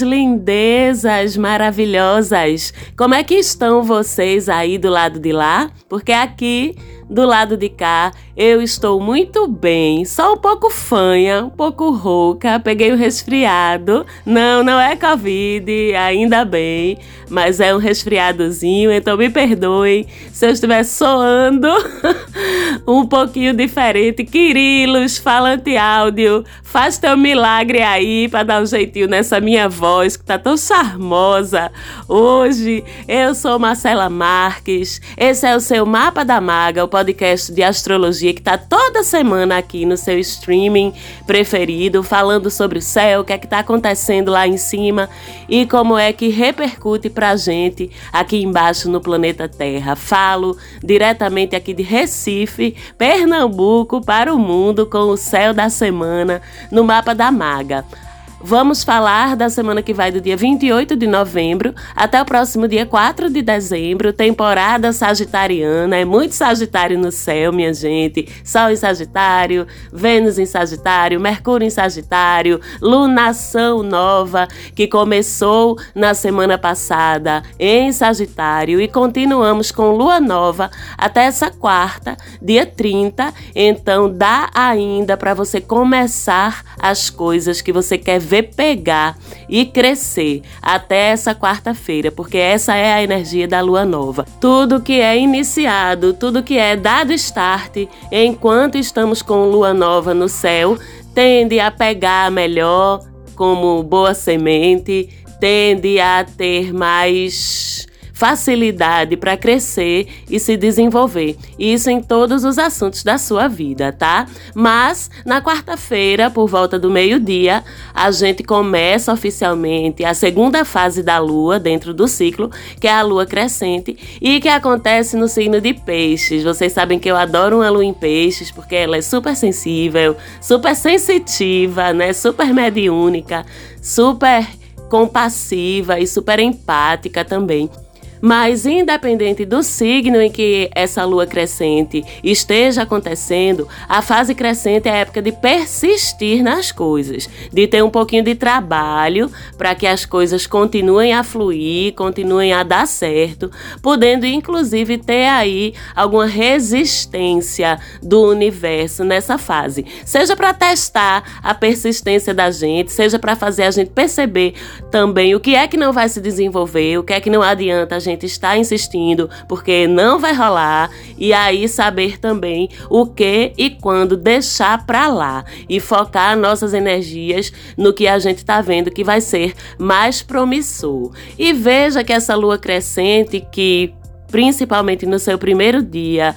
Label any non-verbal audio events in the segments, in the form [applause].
Minhas lindezas maravilhosas! Como é que estão vocês aí do lado de lá? Porque aqui do lado de cá, eu estou muito bem, só um pouco fanha, um pouco rouca, peguei um resfriado. Não, não é Covid, ainda bem, mas é um resfriadozinho, então me perdoem se eu estiver soando [laughs] um pouquinho diferente. Quirilos, falante áudio, faz teu milagre aí para dar um jeitinho nessa minha voz que tá tão charmosa. Hoje eu sou Marcela Marques, esse é o seu Mapa da Maga, o podcast de astrologia que está toda semana aqui no seu streaming preferido, falando sobre o céu, o que é que está acontecendo lá em cima e como é que repercute para a gente aqui embaixo no planeta Terra. Falo diretamente aqui de Recife, Pernambuco, para o mundo com o céu da semana no mapa da Maga. Vamos falar da semana que vai do dia 28 de novembro até o próximo dia 4 de dezembro, temporada sagitariana. É muito Sagitário no céu, minha gente. Sol em Sagitário, Vênus em Sagitário, Mercúrio em Sagitário, lunação nova que começou na semana passada em Sagitário e continuamos com lua nova até essa quarta, dia 30. Então dá ainda para você começar as coisas que você quer ver pegar e crescer até essa quarta-feira, porque essa é a energia da lua nova. Tudo que é iniciado, tudo que é dado start enquanto estamos com lua nova no céu, tende a pegar melhor como boa semente, tende a ter mais facilidade para crescer e se desenvolver. Isso em todos os assuntos da sua vida, tá? Mas na quarta-feira, por volta do meio-dia, a gente começa oficialmente a segunda fase da lua dentro do ciclo, que é a lua crescente e que acontece no signo de Peixes. Vocês sabem que eu adoro uma lua em Peixes porque ela é super sensível, super sensitiva, né? Super mediúnica, super compassiva e super empática também. Mas, independente do signo em que essa lua crescente esteja acontecendo, a fase crescente é a época de persistir nas coisas, de ter um pouquinho de trabalho para que as coisas continuem a fluir, continuem a dar certo, podendo inclusive ter aí alguma resistência do universo nessa fase. Seja para testar a persistência da gente, seja para fazer a gente perceber também o que é que não vai se desenvolver, o que é que não adianta a gente gente está insistindo, porque não vai rolar, e aí saber também o que e quando deixar para lá e focar nossas energias no que a gente está vendo que vai ser mais promissor. E veja que essa lua crescente que principalmente no seu primeiro dia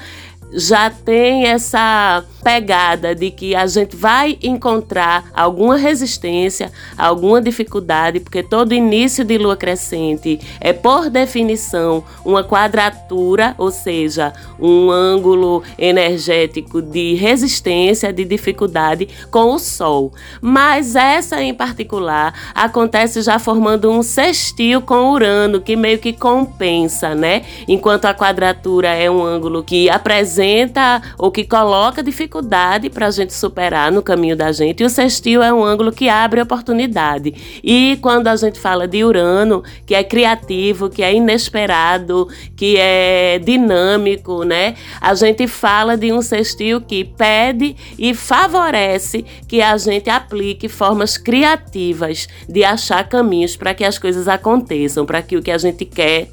já tem essa pegada de que a gente vai encontrar alguma resistência, alguma dificuldade, porque todo início de lua crescente é, por definição, uma quadratura, ou seja, um ângulo energético de resistência, de dificuldade com o Sol. Mas essa em particular acontece já formando um sextil com Urano, que meio que compensa, né? Enquanto a quadratura é um ângulo que apresenta ou que coloca dificuldade para a gente superar no caminho da gente. E o sextil é um ângulo que abre oportunidade. E quando a gente fala de Urano, que é criativo, que é inesperado, que é dinâmico, né? A gente fala de um sextil que pede e favorece que a gente aplique formas criativas de achar caminhos para que as coisas aconteçam, para que o que a gente quer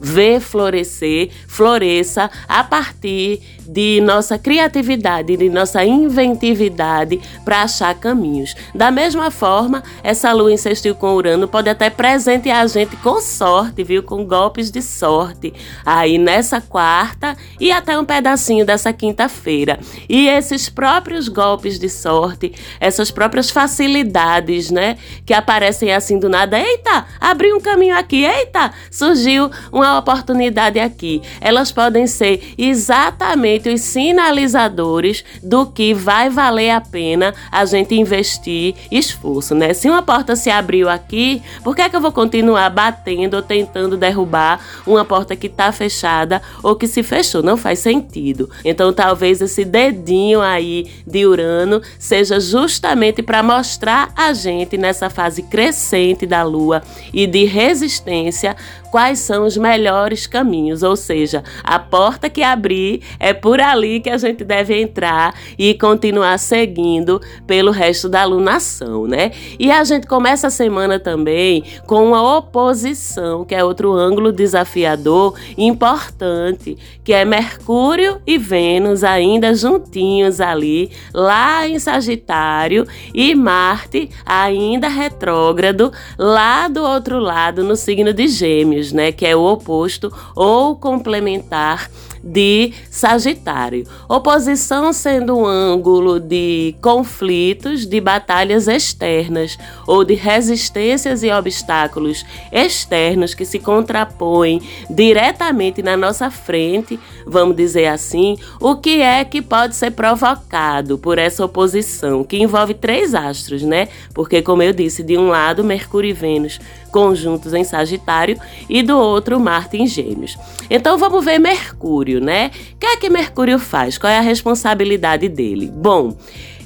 ver florescer, floresça a partir de nossa criatividade, de nossa inventividade para achar caminhos. Da mesma forma, essa lua insistiu com Urano pode até presentear a gente com sorte, viu? Com golpes de sorte aí nessa quarta e até um pedacinho dessa quinta-feira. E esses próprios golpes de sorte, essas próprias facilidades, né? Que aparecem assim do nada. Eita, abriu um caminho aqui. Eita, surgiu uma uma oportunidade aqui. Elas podem ser exatamente os sinalizadores do que vai valer a pena a gente investir esforço, né? Se uma porta se abriu aqui, por que é que eu vou continuar batendo ou tentando derrubar uma porta que está fechada ou que se fechou? Não faz sentido. Então, talvez esse dedinho aí de Urano seja justamente para mostrar a gente nessa fase crescente da Lua e de resistência quais são os melhores caminhos, ou seja, a porta que abrir é por ali que a gente deve entrar e continuar seguindo pelo resto da alunação, né? E a gente começa a semana também com uma oposição, que é outro ângulo desafiador importante, que é Mercúrio e Vênus ainda juntinhos ali, lá em Sagitário, e Marte ainda retrógrado lá do outro lado no signo de Gêmeos né, que é o oposto ou complementar de Sagitário. Oposição sendo um ângulo de conflitos, de batalhas externas ou de resistências e obstáculos externos que se contrapõem diretamente na nossa frente, vamos dizer assim, o que é que pode ser provocado por essa oposição, que envolve três astros, né? Porque, como eu disse, de um lado, Mercúrio e Vênus conjuntos em Sagitário e do outro, Marte em Gêmeos. Então vamos ver Mercúrio. Mercúrio, né? O que é que Mercúrio faz? Qual é a responsabilidade dele? Bom,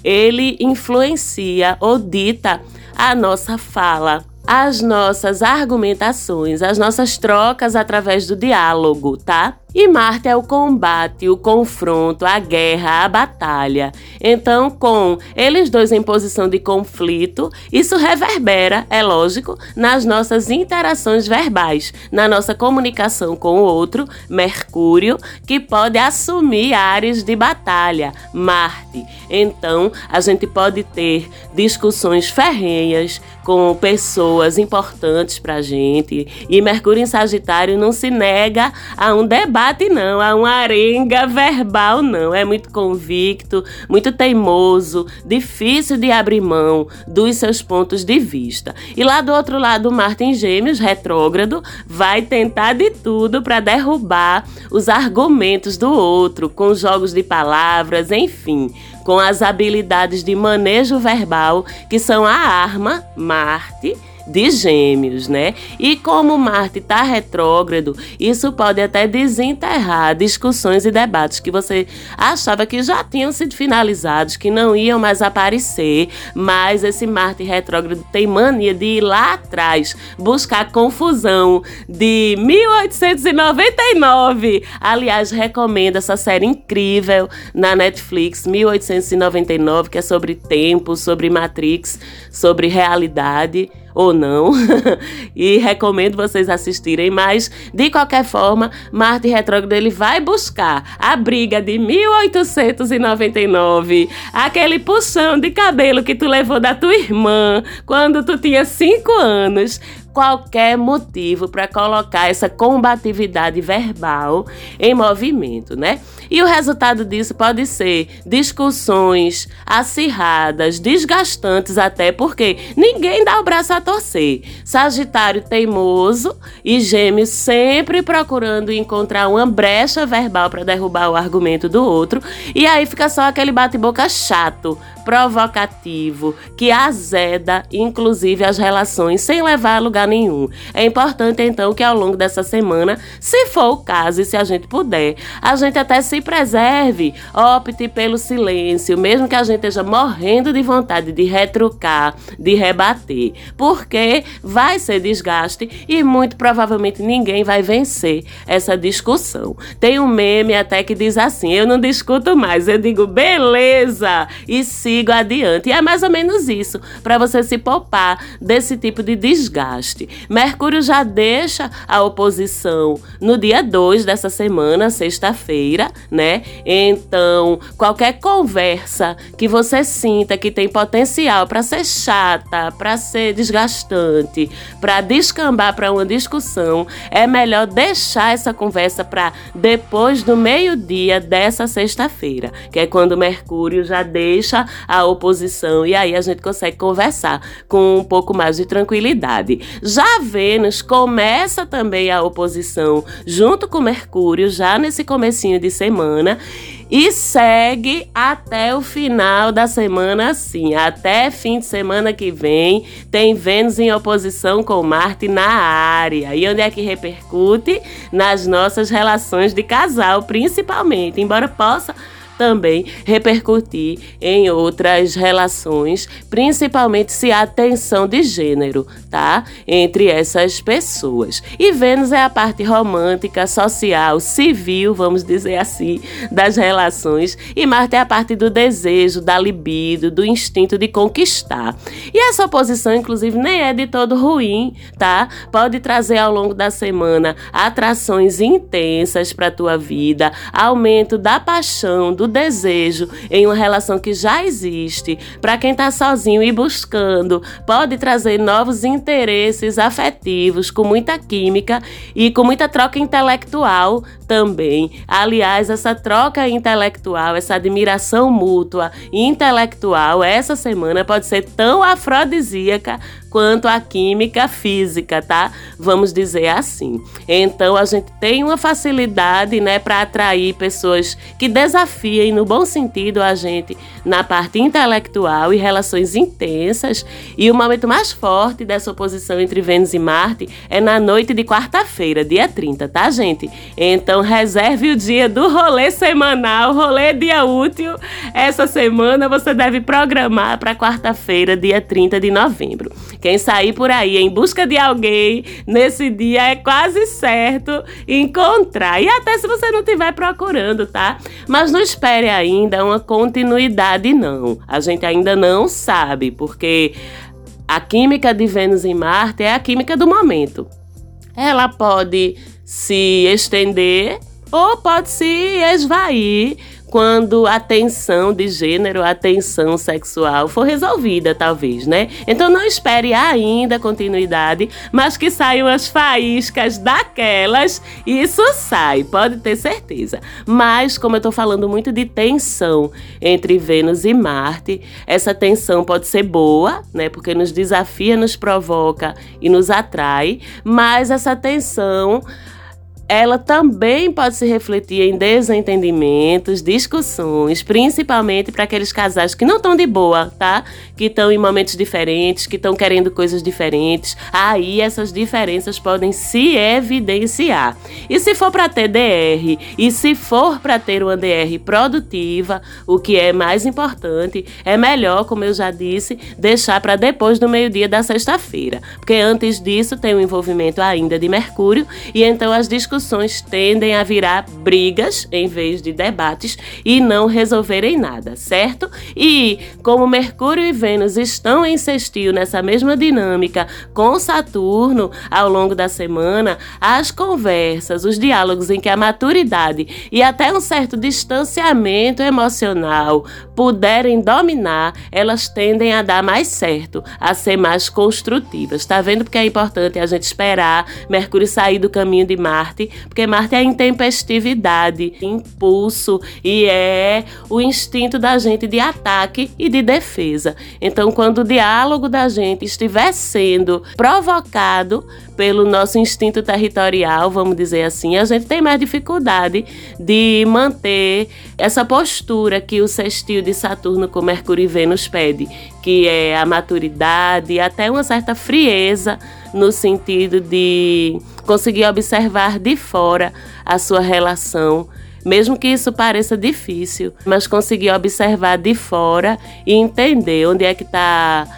ele influencia ou dita a nossa fala, as nossas argumentações, as nossas trocas através do diálogo, tá? E Marte é o combate, o confronto, a guerra, a batalha. Então, com eles dois em posição de conflito, isso reverbera, é lógico, nas nossas interações verbais, na nossa comunicação com o outro, Mercúrio, que pode assumir áreas de batalha, Marte. Então, a gente pode ter discussões ferrenhas com pessoas importantes para a gente. E Mercúrio em Sagitário não se nega a um debate debate, não, a uma arenga verbal, não. É muito convicto, muito teimoso, difícil de abrir mão dos seus pontos de vista. E lá do outro lado, Martin Gêmeos, retrógrado, vai tentar de tudo para derrubar os argumentos do outro, com jogos de palavras, enfim com as habilidades de manejo verbal, que são a arma, Marte de Gêmeos, né? E como Marte está retrógrado, isso pode até desenterrar discussões e debates que você achava que já tinham sido finalizados, que não iam mais aparecer, mas esse Marte retrógrado tem mania de ir lá atrás buscar confusão de 1899. Aliás, recomendo essa série incrível na Netflix, 1899, que é sobre tempo, sobre Matrix, sobre realidade ou não. [laughs] e recomendo vocês assistirem, mas de qualquer forma, Marte retrógrado ele vai buscar a briga de 1899, aquele puxão de cabelo que tu levou da tua irmã quando tu tinha 5 anos qualquer motivo para colocar essa combatividade verbal em movimento, né? E o resultado disso pode ser discussões acirradas, desgastantes até porque ninguém dá o braço a torcer. Sagitário teimoso e Gêmeos sempre procurando encontrar uma brecha verbal para derrubar o argumento do outro, e aí fica só aquele bate-boca chato, provocativo, que azeda inclusive as relações sem levar a lugar nenhum. É importante então que ao longo dessa semana, se for o caso e se a gente puder, a gente até se preserve, opte pelo silêncio, mesmo que a gente esteja morrendo de vontade de retrucar, de rebater, porque vai ser desgaste e muito provavelmente ninguém vai vencer essa discussão. Tem um meme até que diz assim: eu não discuto mais, eu digo beleza e sigo adiante. E é mais ou menos isso, para você se poupar desse tipo de desgaste. Mercúrio já deixa a oposição no dia 2 dessa semana, sexta-feira, né? Então, qualquer conversa que você sinta que tem potencial para ser chata, para ser desgastante, para descambar para uma discussão, é melhor deixar essa conversa para depois do meio-dia dessa sexta-feira, que é quando Mercúrio já deixa a oposição e aí a gente consegue conversar com um pouco mais de tranquilidade. Já Vênus começa também a oposição junto com Mercúrio já nesse comecinho de semana e segue até o final da semana assim, até fim de semana que vem, tem Vênus em oposição com Marte na área. E onde é que repercute? Nas nossas relações de casal, principalmente, embora possa também repercutir em outras relações, principalmente se há tensão de gênero, tá? Entre essas pessoas. E Vênus é a parte romântica, social, civil, vamos dizer assim, das relações, e Marte é a parte do desejo, da libido, do instinto de conquistar. E essa oposição, inclusive, nem é de todo ruim, tá? Pode trazer ao longo da semana atrações intensas para tua vida, aumento da paixão, do do desejo em uma relação que já existe, para quem está sozinho e buscando, pode trazer novos interesses afetivos com muita química e com muita troca intelectual também. Aliás, essa troca intelectual, essa admiração mútua intelectual, essa semana pode ser tão afrodisíaca quanto a química física, tá? Vamos dizer assim. Então a gente tem uma facilidade, né, para atrair pessoas que desafiem no bom sentido a gente na parte intelectual e relações intensas. E o momento mais forte dessa oposição entre Vênus e Marte é na noite de quarta-feira, dia 30, tá, gente? Então reserve o dia do rolê semanal, rolê dia útil. Essa semana você deve programar para quarta-feira, dia 30 de novembro. Quem sair por aí em busca de alguém nesse dia é quase certo encontrar. E até se você não estiver procurando, tá? Mas não espere ainda uma continuidade, não. A gente ainda não sabe, porque a química de Vênus em Marte é a química do momento. Ela pode se estender ou pode se esvair quando a tensão de gênero, a tensão sexual for resolvida, talvez, né? Então não espere ainda continuidade, mas que saiam as faíscas daquelas, isso sai, pode ter certeza. Mas, como eu tô falando muito de tensão entre Vênus e Marte, essa tensão pode ser boa, né? Porque nos desafia, nos provoca e nos atrai, mas essa tensão ela também pode se refletir em desentendimentos, discussões, principalmente para aqueles casais que não estão de boa, tá? Que estão em momentos diferentes, que estão querendo coisas diferentes. Aí essas diferenças podem se evidenciar. E se for para ter DR e se for para ter uma DR produtiva, o que é mais importante, é melhor, como eu já disse, deixar para depois do meio-dia da sexta-feira, porque antes disso tem o envolvimento ainda de Mercúrio e então as discussões discussões tendem a virar brigas em vez de debates e não resolverem nada, certo? E como Mercúrio e Vênus estão em sextil nessa mesma dinâmica com Saturno ao longo da semana, as conversas, os diálogos em que a maturidade e até um certo distanciamento emocional puderem dominar, elas tendem a dar mais certo, a ser mais construtivas. Tá vendo porque é importante a gente esperar Mercúrio sair do caminho de Marte Marte, porque Marte é intempestividade, impulso e é o instinto da gente de ataque e de defesa. Então, quando o diálogo da gente estiver sendo provocado pelo nosso instinto territorial, vamos dizer assim, a gente tem mais dificuldade de manter essa postura que o sextil de Saturno com Mercúrio e Vênus pede, que é a maturidade e até uma certa frieza no sentido de conseguir observar de fora a sua relação mesmo que isso pareça difícil, mas conseguir observar de fora e entender onde é que está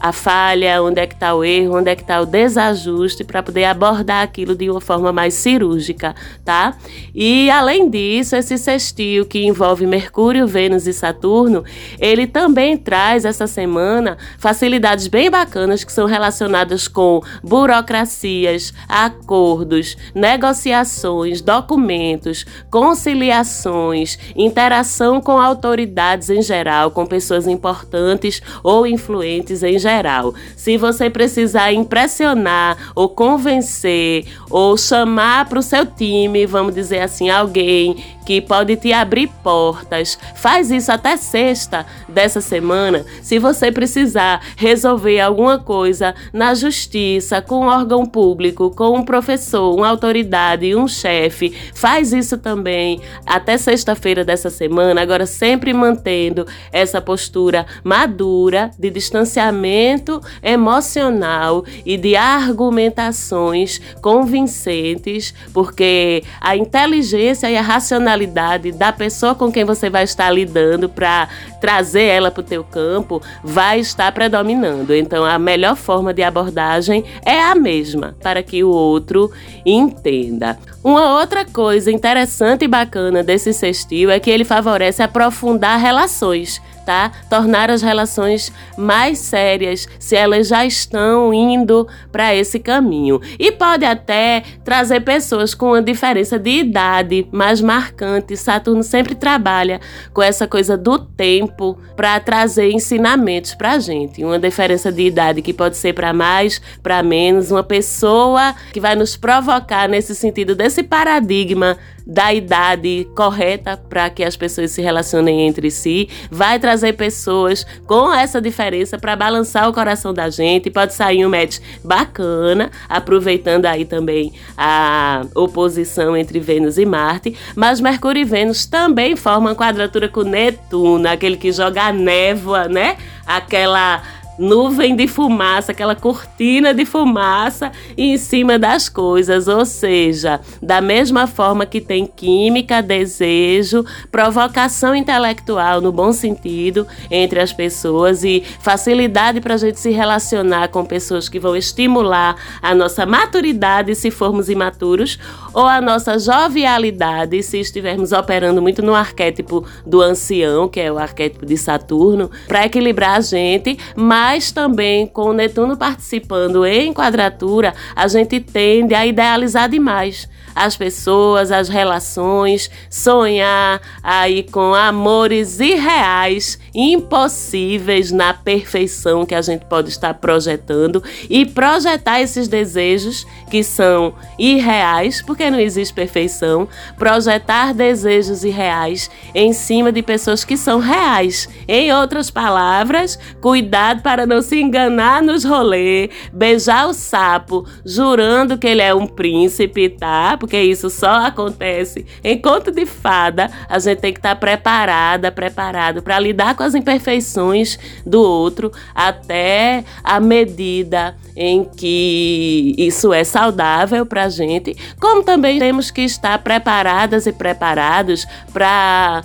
a falha, onde é que está o erro, onde é que está o desajuste para poder abordar aquilo de uma forma mais cirúrgica, tá? E além disso, esse sextil que envolve Mercúrio, Vênus e Saturno, ele também traz essa semana facilidades bem bacanas que são relacionadas com burocracias, acordos, negociações, documentos, conciliações, interação com autoridades em geral, com pessoas importantes ou influentes em geral geral. Se você precisar impressionar ou convencer ou chamar para o seu time, vamos dizer assim, alguém que pode te abrir portas. Faz isso até sexta dessa semana. Se você precisar resolver alguma coisa na justiça, com um órgão público, com um professor, uma autoridade, um chefe, faz isso também até sexta-feira dessa semana. Agora, sempre mantendo essa postura madura de distanciamento emocional e de argumentações convincentes, porque a inteligência e a racionalidade da pessoa com quem você vai estar lidando para trazer ela para o teu campo vai estar predominando. Então, a melhor forma de abordagem é a mesma, para que o outro entenda. Uma outra coisa interessante e bacana desse sextil é que ele favorece aprofundar relações tá? Tornar as relações mais sérias se elas já estão indo para esse caminho. E pode até trazer pessoas com uma diferença de idade mais marcante. Saturno sempre trabalha com essa coisa do tempo para trazer ensinamentos para a gente. Uma diferença de idade que pode ser para mais, para menos, uma pessoa que vai nos provocar nesse sentido desse paradigma da idade correta para que as pessoas se relacionem entre si, vai trazer pessoas com essa diferença para balançar o coração da gente. Pode sair um match bacana, aproveitando aí também a oposição entre Vênus e Marte, mas Mercúrio e Vênus também formam quadratura com Netuno, aquele que joga névoa, né? Aquela nuvem de fumaça, aquela cortina de fumaça em cima das coisas, ou seja, da mesma forma que tem química, desejo, provocação intelectual no bom sentido entre as pessoas e facilidade para a gente se relacionar com pessoas que vão estimular a nossa maturidade se formos imaturos ou a nossa jovialidade se estivermos operando muito no arquétipo do ancião, que é o arquétipo de Saturno, para equilibrar a gente, mas também com o Netuno participando em quadratura, a gente tende a idealizar demais as pessoas, as relações, sonhar aí com amores irreais, impossíveis na perfeição que a gente pode estar projetando e projetar esses desejos que são irreais, porque não existe perfeição, projetar desejos irreais em cima de pessoas que são reais. Em outras palavras, cuidado para não se enganar nos rolês, beijar o sapo jurando que ele é um príncipe, tá? Porque isso só acontece em de fada. A gente tem que estar tá preparada, preparado para lidar com as imperfeições do outro até a medida em que isso é saudável para a gente, como também temos que estar preparadas e preparados para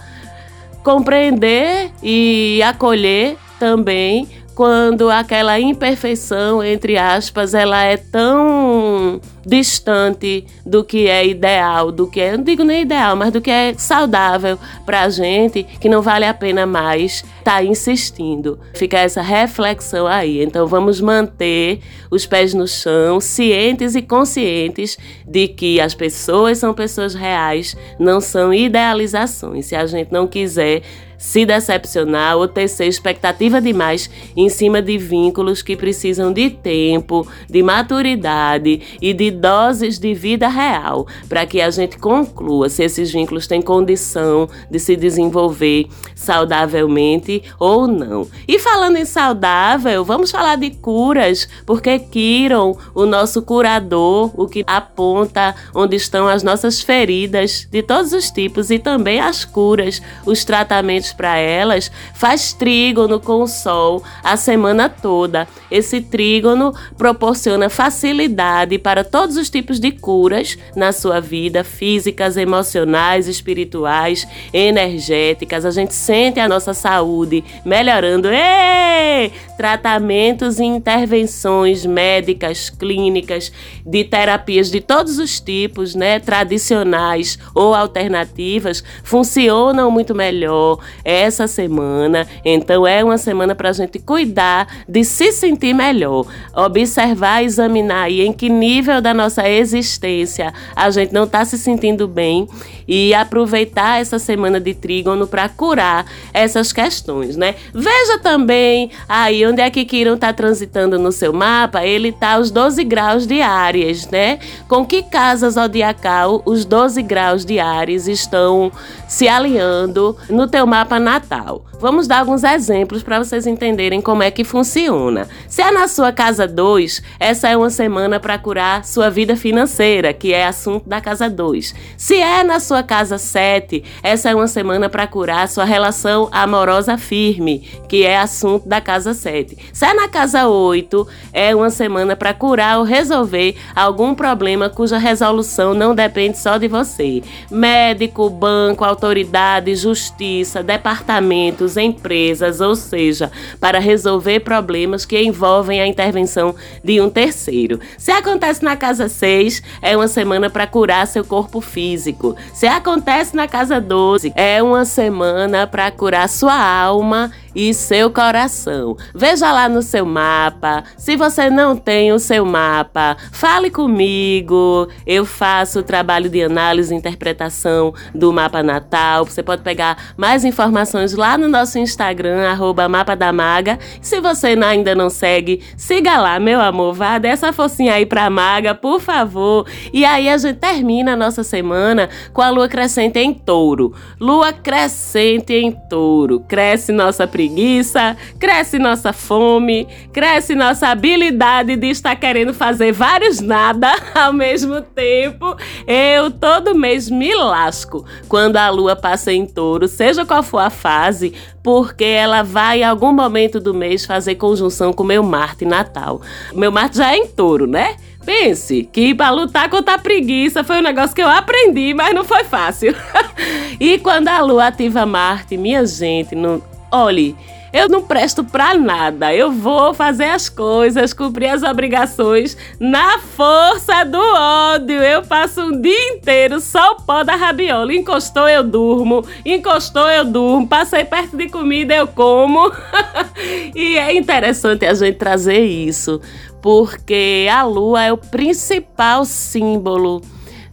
compreender e acolher também quando aquela imperfeição, entre aspas, ela é tão distante do que é ideal, do que é, não digo nem ideal, mas do que é saudável para a gente, que não vale a pena mais estar tá insistindo. Fica essa reflexão aí. Então vamos manter os pés no chão, cientes e conscientes de que as pessoas são pessoas reais, não são idealizações. Se a gente não quiser se decepcionar ou tecer expectativa demais em cima de vínculos que precisam de tempo, de maturidade e de doses de vida real, para que a gente conclua se esses vínculos têm condição de se desenvolver saudavelmente ou não. E falando em saudável, vamos falar de curas, porque Kiron, o nosso curador, o que aponta onde estão as nossas feridas de todos os tipos e também as curas, os tratamentos para elas, faz trígono com o Sol a semana toda. Esse trígono proporciona facilidade para todos os tipos de curas na sua vida, físicas, emocionais, espirituais, energéticas. A gente sente a nossa saúde melhorando. Ei! Tratamentos e intervenções médicas, clínicas, de terapias de todos os tipos, né, tradicionais ou alternativas, funcionam muito melhor essa semana. Então é uma semana para a gente cuidar de se sentir melhor, observar, examinar aí em que nível da nossa existência a gente não está se sentindo bem e aproveitar essa semana de trígono para curar essas questões, né? Veja também aí onde é que Quirón está transitando no seu mapa, ele está aos 12 graus de Áries, né? Com que casa zodiacal os 12 graus de Áries estão se alinhando no teu mapa natal? Vamos dar alguns exemplos para vocês entenderem como é que funciona. Se é na sua casa 2, essa é uma semana para curar sua vida financeira, que é assunto da casa 2. Se é na sua casa 7, essa é uma semana para curar sua relação amorosa firme, que é assunto da casa 7. Se é na casa 8, é uma semana para curar ou resolver algum problema cuja resolução não depende só de você. Médico, banco, autoridade, justiça, departamentos, empresas, ou seja, para resolver problemas que envolvem a intervenção de um terceiro. Se acontece na casa 6, é uma semana para curar seu corpo físico. Se acontece na casa 12, é uma semana para curar sua alma e seu coração. Veja lá no seu mapa. Se você não tem o seu mapa, fale comigo. Eu faço o trabalho de análise e interpretação do mapa natal. Você pode pegar mais informações lá no nosso Instagram, arroba Mapa da Maga. Se você ainda não segue, siga lá, meu amor. Vá dessa focinha aí pra Maga, por favor. E aí a gente termina a nossa semana com a lua crescente em touro. Lua crescente em touro. Cresce nossa preguiça, cresce nossa fome, cresce nossa habilidade de estar querendo fazer vários nada [laughs] ao mesmo tempo. Eu todo mês me lasco quando a lua passa em touro, seja qual for a fase, porque ela vai em algum momento do mês fazer conjunção com meu Marte natal. Meu Marte já é em touro, né? Pense que para lutar contra a preguiça foi um negócio que eu aprendi, mas não foi fácil. [laughs] e quando a lua ativa Marte, minha gente, não, Olhe, eu não presto pra nada. Eu vou fazer as coisas, cumprir as obrigações na força do ódio. Eu passo um dia inteiro só o pó da rabiola. Encostou, eu durmo. Encostou, eu durmo. Passei perto de comida, eu como. [laughs] e é interessante a gente trazer isso, porque a lua é o principal símbolo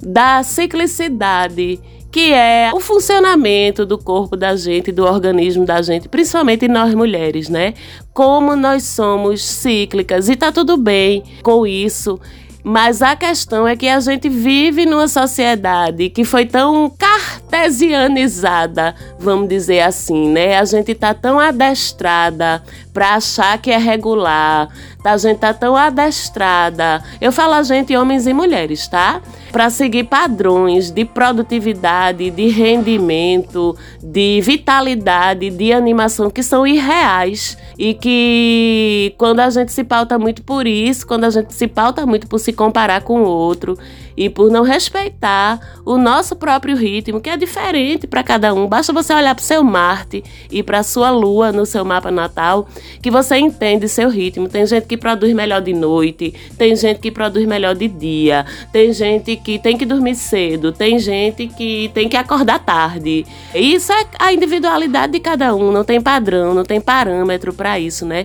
da ciclicidade que é o funcionamento do corpo da gente, do organismo da gente, principalmente nós mulheres, né? Como nós somos cíclicas e tá tudo bem com isso. Mas a questão é que a gente vive numa sociedade que foi tão cartesianizada, vamos dizer assim, né? A gente tá tão adestrada para achar que é regular, a gente tá tão adestrada. Eu falo a gente, homens e mulheres, tá? Para seguir padrões de produtividade, de rendimento, de vitalidade, de animação que são irreais e que quando a gente se pauta muito por isso, quando a gente se pauta muito por se comparar com o outro e por não respeitar o nosso próprio ritmo, que é diferente para cada um. Basta você olhar para o seu Marte e para a sua Lua no seu mapa natal, que você entende seu ritmo. Tem gente que produz melhor de noite, tem gente que produz melhor de dia, tem gente que tem que dormir cedo, tem gente que tem que acordar tarde. Isso é a individualidade de cada um, não tem padrão, não tem parâmetro para isso, né?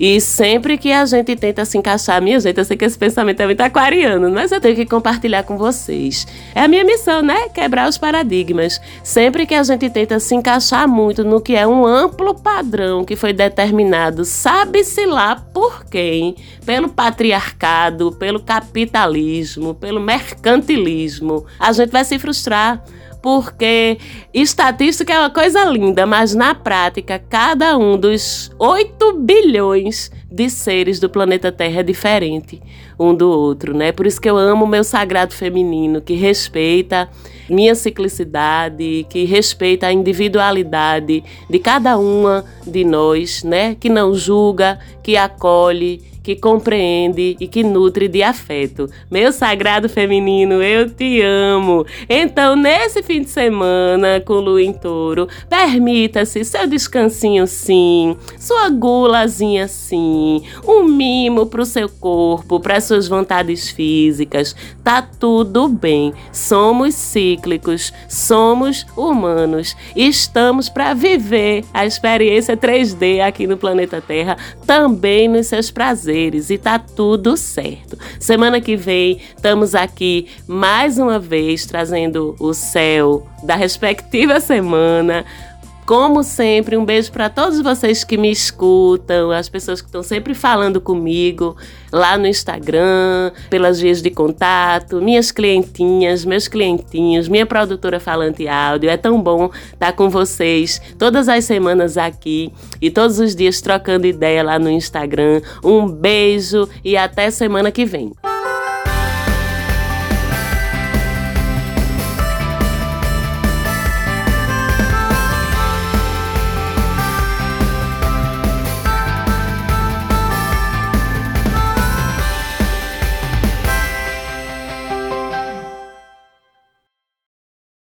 E sempre que a gente tenta se encaixar, minha gente, eu sei que esse pensamento é muito aquariano, mas eu tenho que compartilhar com vocês. É a minha missão, né? Quebrar os paradigmas. Sempre que a gente tenta se encaixar muito no que é um amplo padrão que foi determinado, sabe-se lá por quem? Pelo patriarcado, pelo capitalismo, pelo mercantilismo, a gente vai se frustrar porque estatística é uma coisa linda, mas na prática, cada um dos 8 bilhões de seres do planeta Terra é diferente um do outro, né? Por isso que eu amo o meu sagrado feminino, que respeita minha ciclicidade, que respeita a individualidade de cada uma de nós, né? Que não julga, que acolhe, que compreende e que nutre de afeto. Meu sagrado feminino, eu te amo. Então, nesse fim de semana, com Lua em Touro, permita-se seu descansinho sim, sua gulazinha sim um mimo pro seu corpo, para suas vontades físicas. Tá tudo bem. Somos cíclicos, somos humanos estamos para viver a experiência 3D aqui no planeta Terra, também nos seus prazeres e tá tudo certo. Semana que vem estamos aqui mais uma vez trazendo o céu da respectiva [laughs] semana como sempre, um beijo para todos vocês que me escutam, as pessoas que estão sempre falando comigo lá no Instagram, pelas vias de contato, minhas clientinhas, meus clientinhos, minha produtora falante áudio. É tão bom estar com vocês todas as semanas aqui e todos os dias trocando ideia lá no Instagram. Um beijo e até semana que vem.